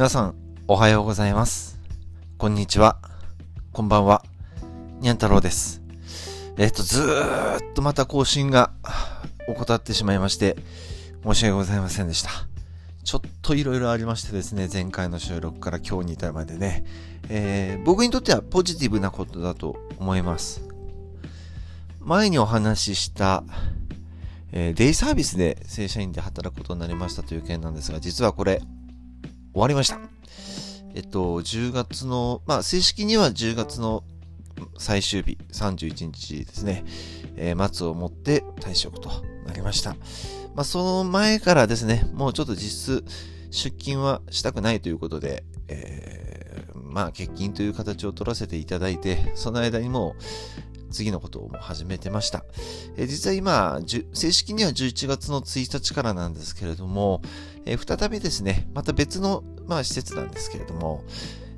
皆さん、おはようございます。こんにちは。こんばんは。にゃん太郎です。えっと、ずーっとまた更新が怠ってしまいまして、申し訳ございませんでした。ちょっといろいろありましてですね、前回の収録から今日に至るまでね、えー僕にとってはポジティブなことだと思います。前にお話しした、えーデイサービスで正社員で働くことになりましたという件なんですが、実はこれ、終わりました。えっと、10月の、まあ、正式には10月の最終日、31日ですね、えー末をもって退職となりました。まあ、その前からですね、もうちょっと実質出勤はしたくないということで、えーまあ、欠勤という形を取らせていただいて、その間にもう次のことをも始めてました。えー実は今、正式には11月の1日からなんですけれども、えー再びですね、また別の、まあ、施設なんですけれども、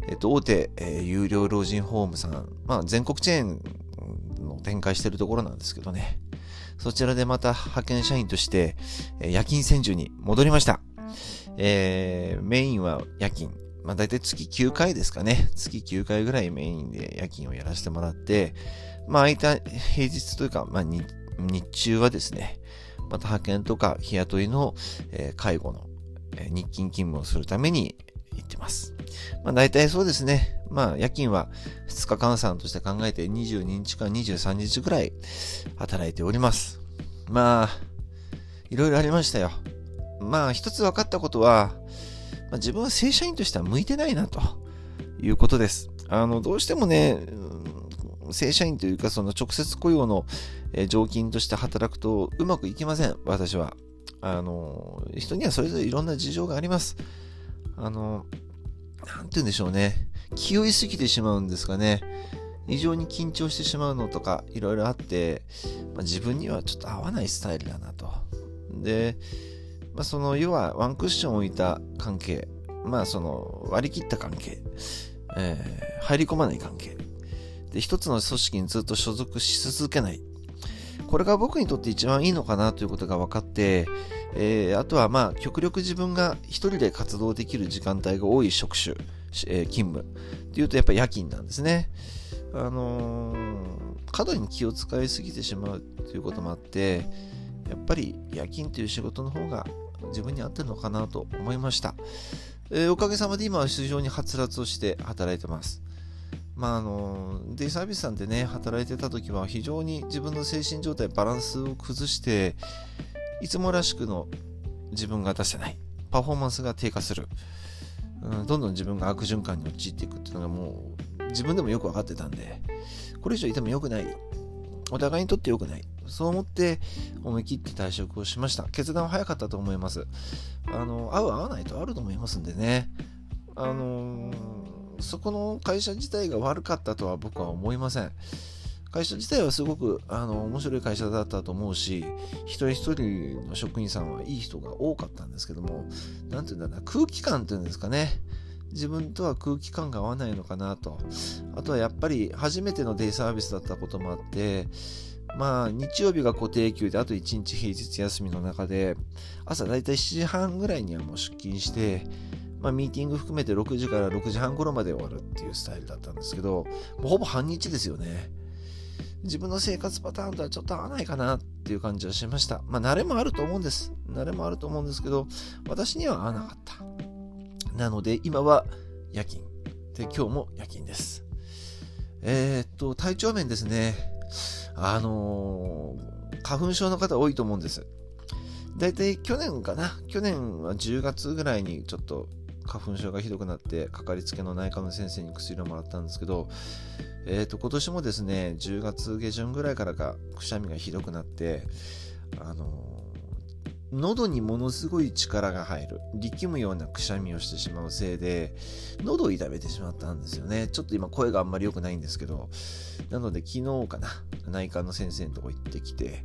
えっ、と、大手、えー有料老人ホームさん、まあ、全国チェーンの展開しているところなんですけどね、そちらでまた派遣社員として、えー夜勤専従に戻りました。えーメインは夜勤。まあ、大体月9回ですかね。月9回ぐらいメインで夜勤をやらせてもらって、まあ、空いた平日というか、まあ、日中はですね、また派遣とか日雇いの、えー介護の、えー日勤勤務をするために行ってます。まあ大体そうですね。まあ夜勤は2日換算として考えて22日か23日ぐらい働いております。まあ、いろいろありましたよ。まあ一つ分かったことは、まあ、自分は正社員としては向いてないなということです。あの、どうしてもね、正社員というかその直接雇用のえ常勤として働くとうまくいきません、私は。あの、人にはそれぞれいろんな事情があります。あの、なんて言うんでしょうね。気負いすぎてしまうんですかね。非常に緊張してしまうのとかいろいろあって、まあ、自分にはちょっと合わないスタイルだなと。で、まあ、その要はワンクッションを置いた関係、まあその割り切った関係、えー入り込まない関係。で、一つの組織にずっと所属し続けない。これが僕にとって一番いいのかなということが分かって、えーあとはまあ極力自分が一人で活動できる時間帯が多い職種、えー勤務っていうとやっぱ夜勤なんですね。あのー過度に気を使いすぎてしまうということもあってやっぱり夜勤という仕事の方が自分に合ってるのかなと思いました、えーおかげさまで今は非常にはつらつをして働いてますまああのデイサービスさんでね働いてた時は非常に自分の精神状態バランスを崩していつもらしくの自分が出せない。パフォーマンスが低下する、うん、どんどん自分が悪循環に陥っていくっていうのがもう自分でもよく分かってたんでこれ以上いても良くない。お互いにとって良くない。そう思って思い切って退職をしました。決断は早かったと思います。あの合う合わないとあると思いますんでね。あのーそこの会社自体が悪かったとは僕は思いません。会社自体はすごくあの面白い会社だったと思うし一人一人の職員さんはいい人が多かったんですけども何て言うんだろうな空気感っていうんですかね。自分とは空気感が合わないのかなと。あとはやっぱり初めてのデイサービスだったこともあってまあ日曜日が固定給であと1日平日休みの中で朝だいたい7時半ぐらいにはもう出勤してまあ、ミーティング含めて6時から6時半頃まで終わるっていうスタイルだったんですけど、もうほぼ半日ですよね。自分の生活パターンとはちょっと合わないかなっていう感じはしました。まあ、慣れもあると思うんです。慣れもあると思うんですけど、私には合わなかった。なので、今は夜勤。で、今日も夜勤です。えーっと、体調面ですね。あのー花粉症の方多いと思うんです。大体去年かな去年は10月ぐらいにちょっと花粉症がひどくなってかかりつけの内科の先生に薬をもらったんですけど、えー、と今年もですね10月下旬ぐらいからがくしゃみがひどくなってあのー喉にものすごい力が入る力むようなくしゃみをしてしまうせいで喉を痛めてしまったんですよね。ちょっと今声があんまり良くないんですけどなので昨日かな内科の先生のとこ行ってきて、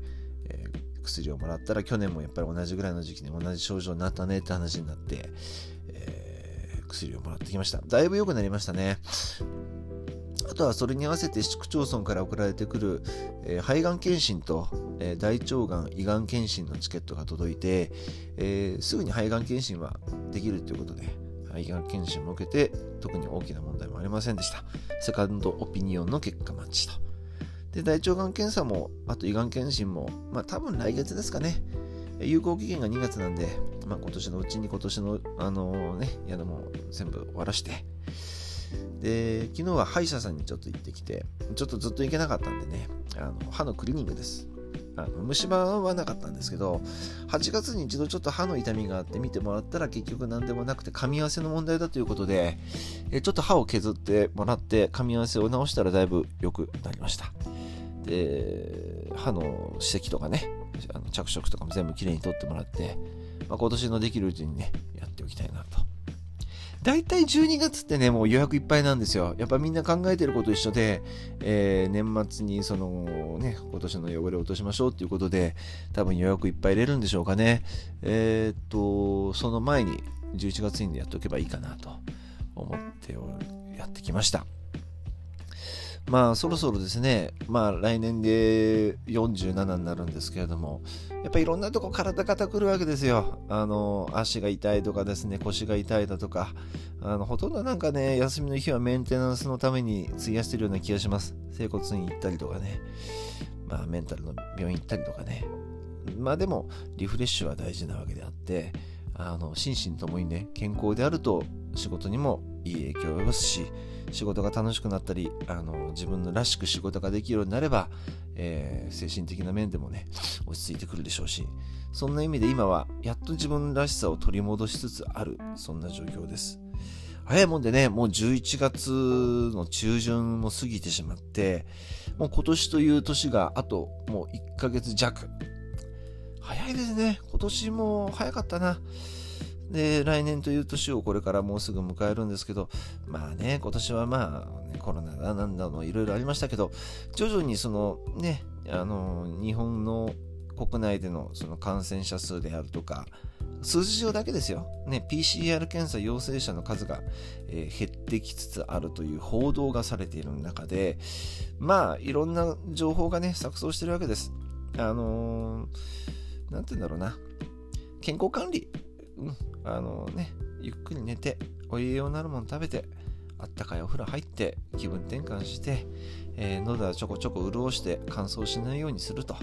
えー薬をもらったら去年もやっぱり同じぐらいの時期に同じ症状になったねって話になって、薬をもらってきました。だいぶ良くなりましたね。あとはそれに合わせて市区町村から送られてくる、えー肺がん検診と、えー大腸がん胃がん検診のチケットが届いて、えーすぐに肺がん検診はできるということで、は胃がん検診も受けて特に大きな問題もありませんでした。セカンドオピニオンの結果待ちと。で大腸がん検査もあと胃がん検診もまあ多分来月ですかね。有効期限が2月なんで、まあ、今年のうちに今年のあのねやるも全部終わらしてで昨日は歯医者さんにちょっと行ってきてちょっとずっと行けなかったんでねあの歯のクリーニングです。あの虫歯はなかったんですけど8月に一度ちょっと歯の痛みがあって見てもらったら結局何でもなくて噛み合わせの問題だということでえちょっと歯を削ってもらって噛み合わせを直したらだいぶ良くなりました。で歯の歯石とかねあの着色とかも全部きれいに取ってもらって、まあ、今年のできるうちにねやっておきたいなと大体12月ってね、もう予約いっぱいなんですよ。やっぱみんな考えてること一緒で、えー、年末にそのね、今年の汚れを落としましょうっていうことで、多分予約いっぱい入れるんでしょうかね。えー、っと、その前に11月にやっておけばいいかなと思ってやってきました。まあそろそろですね、まあ来年で47になるんですけれども、やっぱいろんなとこ体硬くるわけですよ。あの、足が痛いとかですね、腰が痛いだとか、あの、ほとんどなんかね、休みの日はメンテナンスのために費やしてるような気がします。整骨院行ったりとかね、まあメンタルの病院行ったりとかね。まあでも、リフレッシュは大事なわけであって、あの、心身ともにね、健康であると仕事にもいい影響を及ぼすし、仕事が楽しくなったりあの自分らしく仕事ができるようになれば、えー、精神的な面でもね落ち着いてくるでしょうしそんな意味で今はやっと自分らしさを取り戻しつつあるそんな状況です。早いもんでねもう11月の中旬も過ぎてしまってもう今年という年があともう1ヶ月弱。早いですね今年も早かったなで、来年という年をこれからもうすぐ迎えるんですけど、まあね、今年はまあ、ね、コロナだなんだのいろいろありましたけど、徐々にそのね、あの、日本の国内でのその感染者数であるとか、数字上だけですよ。ね、PCR 検査陽性者の数が、えー、減ってきつつあるという報道がされている中で、まあ、いろんな情報がね、錯綜してるわけです。あのー、なんて言うんだろうな。健康管理。うん、あのね、ゆっくり寝て、お栄養なるもの食べて、あったかいお風呂入って気分転換して、えー、喉はちょこちょこ潤して乾燥しないようにすると。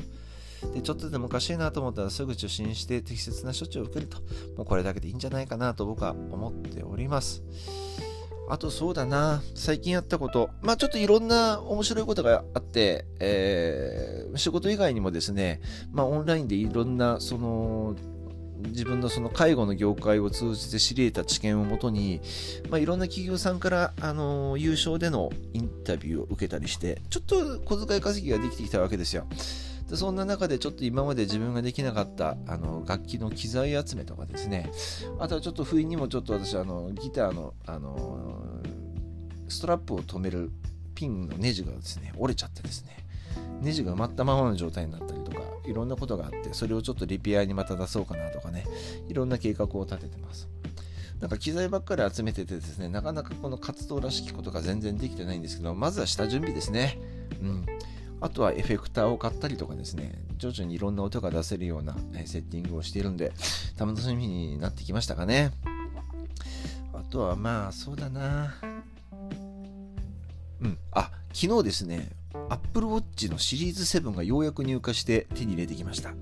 で、ちょっとでもおかしいなと思ったらすぐ受診して適切な処置を受けると。もうこれだけでいいんじゃないかなと僕は思っております。あとそうだな、最近やったこと、まあちょっといろんな面白いことがあって、えー、仕事以外にもですね、まあオンラインでいろんなその自分のその介護の業界を通じて知り得た知見をもとに、まあ、いろんな企業さんから、あの優勝でのインタビューを受けたりして、ちょっと小遣い稼ぎができてきたわけですよ。でそんな中でちょっと今まで自分ができなかったあの楽器の機材集めとかですね、あとはちょっと不意にもちょっと私、あのギターの、あのストラップを止めるピンのネジがですね、折れちゃってですね、ネジが埋まったままの状態になったりとか、いろんなことがあって、それをちょっとリペアにまた出そうかなとかね、いろんな計画を立ててます。なんか機材ばっかり集めててですね、なかなかこの活動らしきことが全然できてないんですけど、まずは下準備ですね。うん。あとはエフェクターを買ったりとかですね、徐々にいろんな音が出せるようなセッティングをしているんで、楽しみになってきましたかね。あとはまあ、そうだな。うん。あ、昨日ですね、Apple Watch のシリーズ7がようやく入荷して手に入れてきました。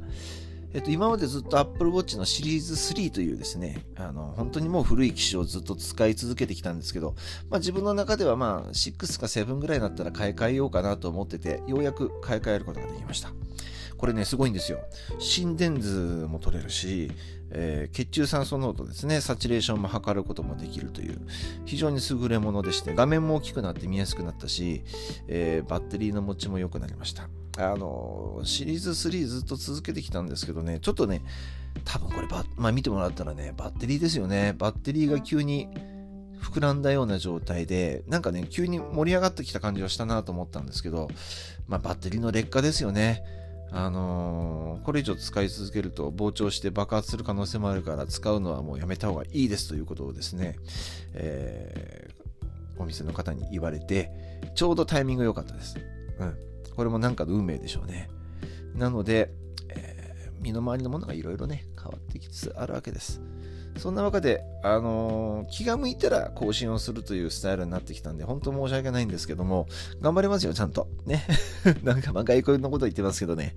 えっと、今までずっと Apple Watch のシリーズ3というですね、あの、本当にもう古い機種をずっと使い続けてきたんですけど、まあ自分の中ではまあ6か7ぐらいになったら買い替えようかなと思ってて、ようやく買い替えることができました。これね、すごいんですよ。心電図も取れるし、えー、血中酸素濃度ですね、サチュレーションも測ることもできるという、非常に優れものでして、画面も大きくなって見やすくなったし、えー、バッテリーの持ちも良くなりました。あのー、シリーズ3ずっと続けてきたんですけどね、ちょっとね、多分これバ、まあ、見てもらったらね、バッテリーですよね。バッテリーが急に膨らんだような状態で、なんかね、急に盛り上がってきた感じはしたなと思ったんですけど、まあ、バッテリーの劣化ですよね。あのー、これ以上使い続けると膨張して爆発する可能性もあるから使うのはもうやめた方がいいですということをですね、えー、お店の方に言われて、ちょうどタイミング良かったです。うん。これもなんかの運命でしょうね。なので、えー、身の回りのものがいろいろね、変わってきつつあるわけです。そんな中で、あのー、気が向いたら更新をするというスタイルになってきたんで、本当申し訳ないんですけども、頑張りますよ、ちゃんと。ね。なんかまあ外国のこと言ってますけどね。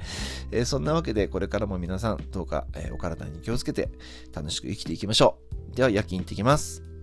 えー、そんなわけで、これからも皆さん、どうか、えー、お体に気をつけて、楽しく生きていきましょう。では、夜勤行ってきます。